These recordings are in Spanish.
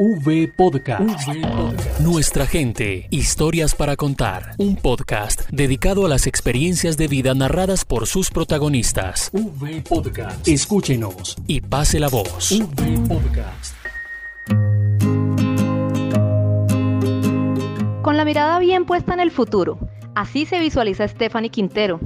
V Podcast. Nuestra gente, historias para contar. Un podcast dedicado a las experiencias de vida narradas por sus protagonistas. V Podcast. Escúchenos y pase la voz. V Podcast. Con la mirada bien puesta en el futuro, así se visualiza Stephanie Quintero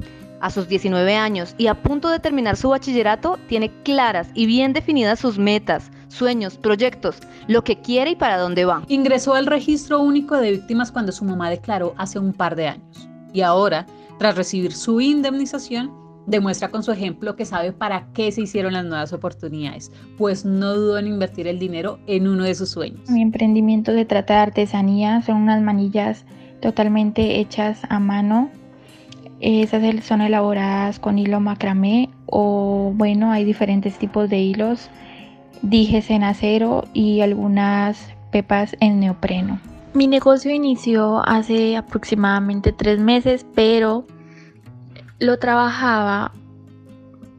a sus 19 años y a punto de terminar su bachillerato, tiene claras y bien definidas sus metas, sueños, proyectos, lo que quiere y para dónde va. Ingresó al registro único de víctimas cuando su mamá declaró hace un par de años. Y ahora, tras recibir su indemnización, demuestra con su ejemplo que sabe para qué se hicieron las nuevas oportunidades, pues no dudó en invertir el dinero en uno de sus sueños. Mi emprendimiento se trata de artesanía, son unas manillas totalmente hechas a mano esas son elaboradas con hilo macramé o bueno, hay diferentes tipos de hilos, dijes en acero y algunas pepas en neopreno. Mi negocio inició hace aproximadamente tres meses, pero lo trabajaba,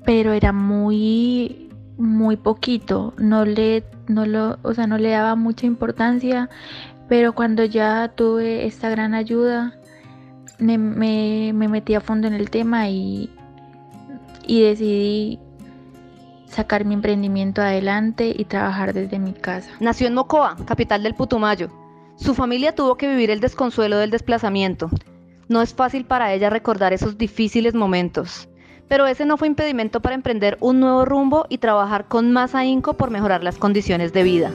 pero era muy, muy poquito. No le, no lo, o sea, no le daba mucha importancia, pero cuando ya tuve esta gran ayuda, me, me, metí a fondo en el tema y, y decidí sacar mi emprendimiento adelante y trabajar desde mi casa. Nació en Mocoa, capital del Putumayo. Su familia tuvo que vivir el desconsuelo del desplazamiento. No es fácil para ella recordar esos difíciles momentos, pero ese no fue impedimento para emprender un nuevo rumbo y trabajar con más ahínco por mejorar las condiciones de vida.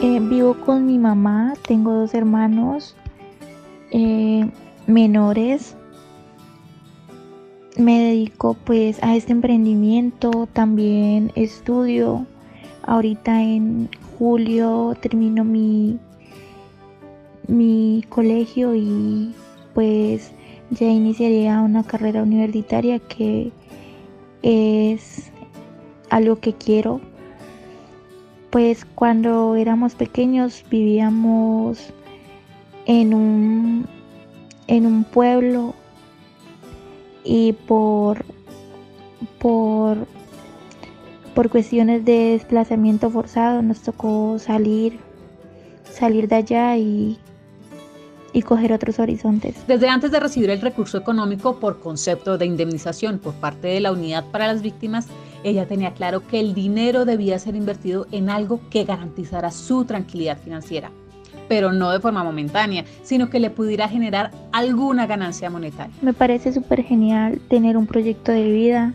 Eh, vivo con mi mamá, tengo dos hermanos eh, menores. Me dedico pues a este emprendimiento, también estudio. Ahorita en julio termino mi, mi colegio y pues ya iniciaría una carrera universitaria que es algo que quiero pues cuando éramos pequeños vivíamos en un, en un pueblo y por, por, por cuestiones de desplazamiento forzado nos tocó salir, salir de allá y y coger otros horizontes. Desde antes de recibir el recurso económico por concepto de indemnización por parte de la Unidad para las Víctimas, ella tenía claro que el dinero debía ser invertido en algo que garantizara su tranquilidad financiera, pero no de forma momentánea, sino que le pudiera generar alguna ganancia monetaria. Me parece súper genial tener un proyecto de vida,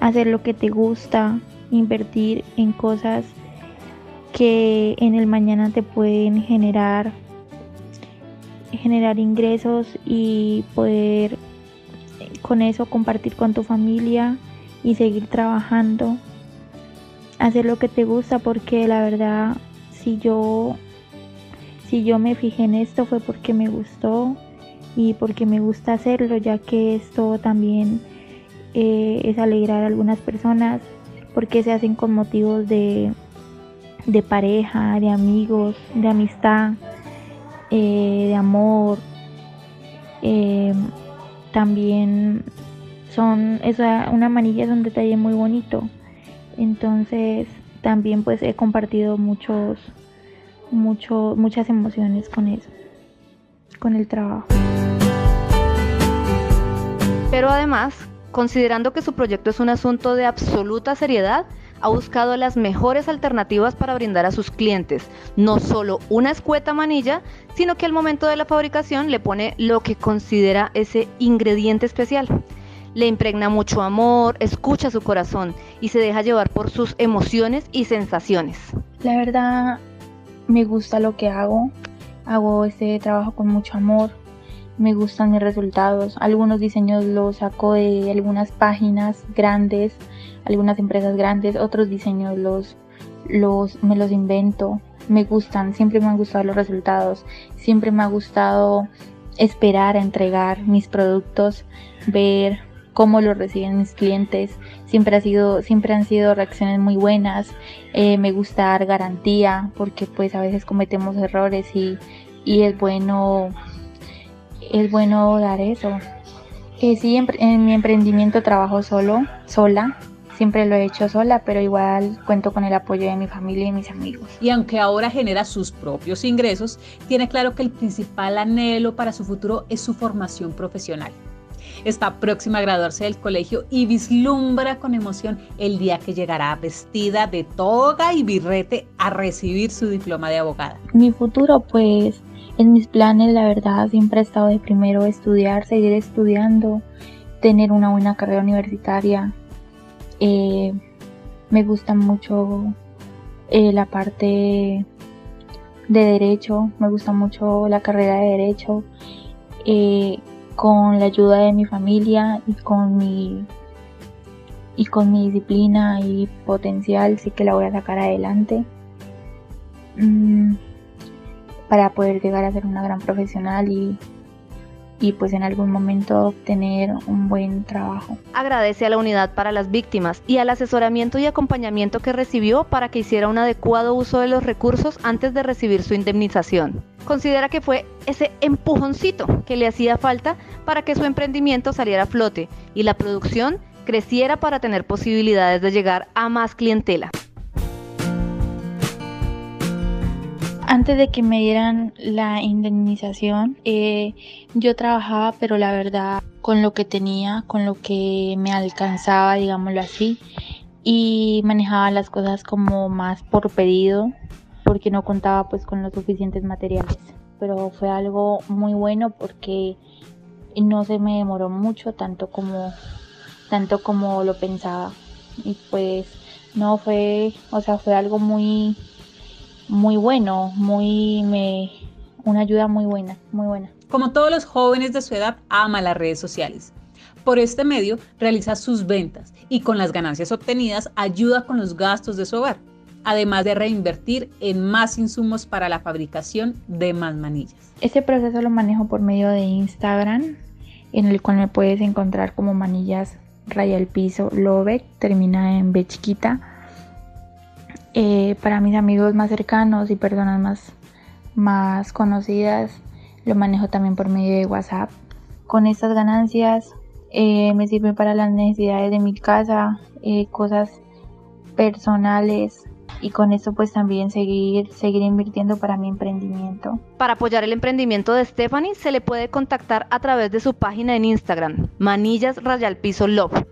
hacer lo que te gusta, invertir en cosas que en el mañana te pueden generar generar ingresos y poder con eso compartir con tu familia y seguir trabajando, hacer lo que te gusta porque la verdad si yo si yo me fijé en esto fue porque me gustó y porque me gusta hacerlo ya que esto también eh, es alegrar a algunas personas porque se hacen con motivos de, de pareja, de amigos, de amistad eh, de amor. Eh, también son, esa, una manilla es un detalle muy bonito. Entonces también pues he compartido muchos, mucho, muchas emociones con eso, con el trabajo. Pero además, considerando que su proyecto es un asunto de absoluta seriedad, ha buscado las mejores alternativas para brindar a sus clientes, no solo una escueta manilla, sino que al momento de la fabricación le pone lo que considera ese ingrediente especial. Le impregna mucho amor, escucha su corazón y se deja llevar por sus emociones y sensaciones. La verdad, me gusta lo que hago. Hago este trabajo con mucho amor. Me gustan mis resultados. Algunos diseños los saco de algunas páginas grandes algunas empresas grandes, otros diseños los, los, me los invento, me gustan, siempre me han gustado los resultados, siempre me ha gustado esperar a entregar mis productos, ver cómo los reciben mis clientes, siempre ha sido, siempre han sido reacciones muy buenas, eh, me gusta dar garantía porque pues a veces cometemos errores y, y es bueno, es bueno dar eso. Eh, sí, en, en mi emprendimiento trabajo solo, sola, Siempre lo he hecho sola, pero igual cuento con el apoyo de mi familia y mis amigos. Y aunque ahora genera sus propios ingresos, tiene claro que el principal anhelo para su futuro es su formación profesional. Está próxima a graduarse del colegio y vislumbra con emoción el día que llegará vestida de toga y birrete a recibir su diploma de abogada. Mi futuro, pues, en mis planes, la verdad, siempre ha estado de primero estudiar, seguir estudiando, tener una buena carrera universitaria, eh, me gusta mucho eh, la parte de derecho, me gusta mucho la carrera de derecho. Eh, con la ayuda de mi familia y con mi y con mi disciplina y potencial sí que la voy a sacar adelante mm, para poder llegar a ser una gran profesional y y pues en algún momento obtener un buen trabajo. Agradece a la unidad para las víctimas y al asesoramiento y acompañamiento que recibió para que hiciera un adecuado uso de los recursos antes de recibir su indemnización. Considera que fue ese empujoncito que le hacía falta para que su emprendimiento saliera a flote y la producción creciera para tener posibilidades de llegar a más clientela. Antes de que me dieran la indemnización, eh, yo trabajaba, pero la verdad, con lo que tenía, con lo que me alcanzaba, digámoslo así, y manejaba las cosas como más por pedido, porque no contaba pues con los suficientes materiales. Pero fue algo muy bueno porque no se me demoró mucho, tanto como, tanto como lo pensaba. Y pues no fue, o sea, fue algo muy muy bueno, muy me, una ayuda muy buena, muy buena. Como todos los jóvenes de su edad, ama las redes sociales. Por este medio realiza sus ventas y con las ganancias obtenidas ayuda con los gastos de su hogar, además de reinvertir en más insumos para la fabricación de más manillas. Este proceso lo manejo por medio de Instagram, en el cual me puedes encontrar como manillas raya el piso Lobeck, termina en B chiquita eh, para mis amigos más cercanos y personas más, más conocidas lo manejo también por medio de WhatsApp. Con estas ganancias eh, me sirven para las necesidades de mi casa, eh, cosas personales y con esto pues también seguir, seguir invirtiendo para mi emprendimiento. Para apoyar el emprendimiento de Stephanie se le puede contactar a través de su página en Instagram, Manillas Rayal Piso Love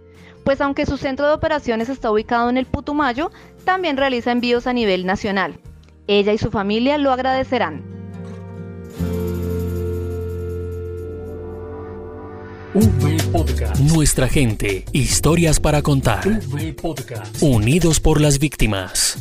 pues aunque su centro de operaciones está ubicado en el Putumayo, también realiza envíos a nivel nacional. Ella y su familia lo agradecerán. Nuestra gente, historias para contar. Unidos por las víctimas.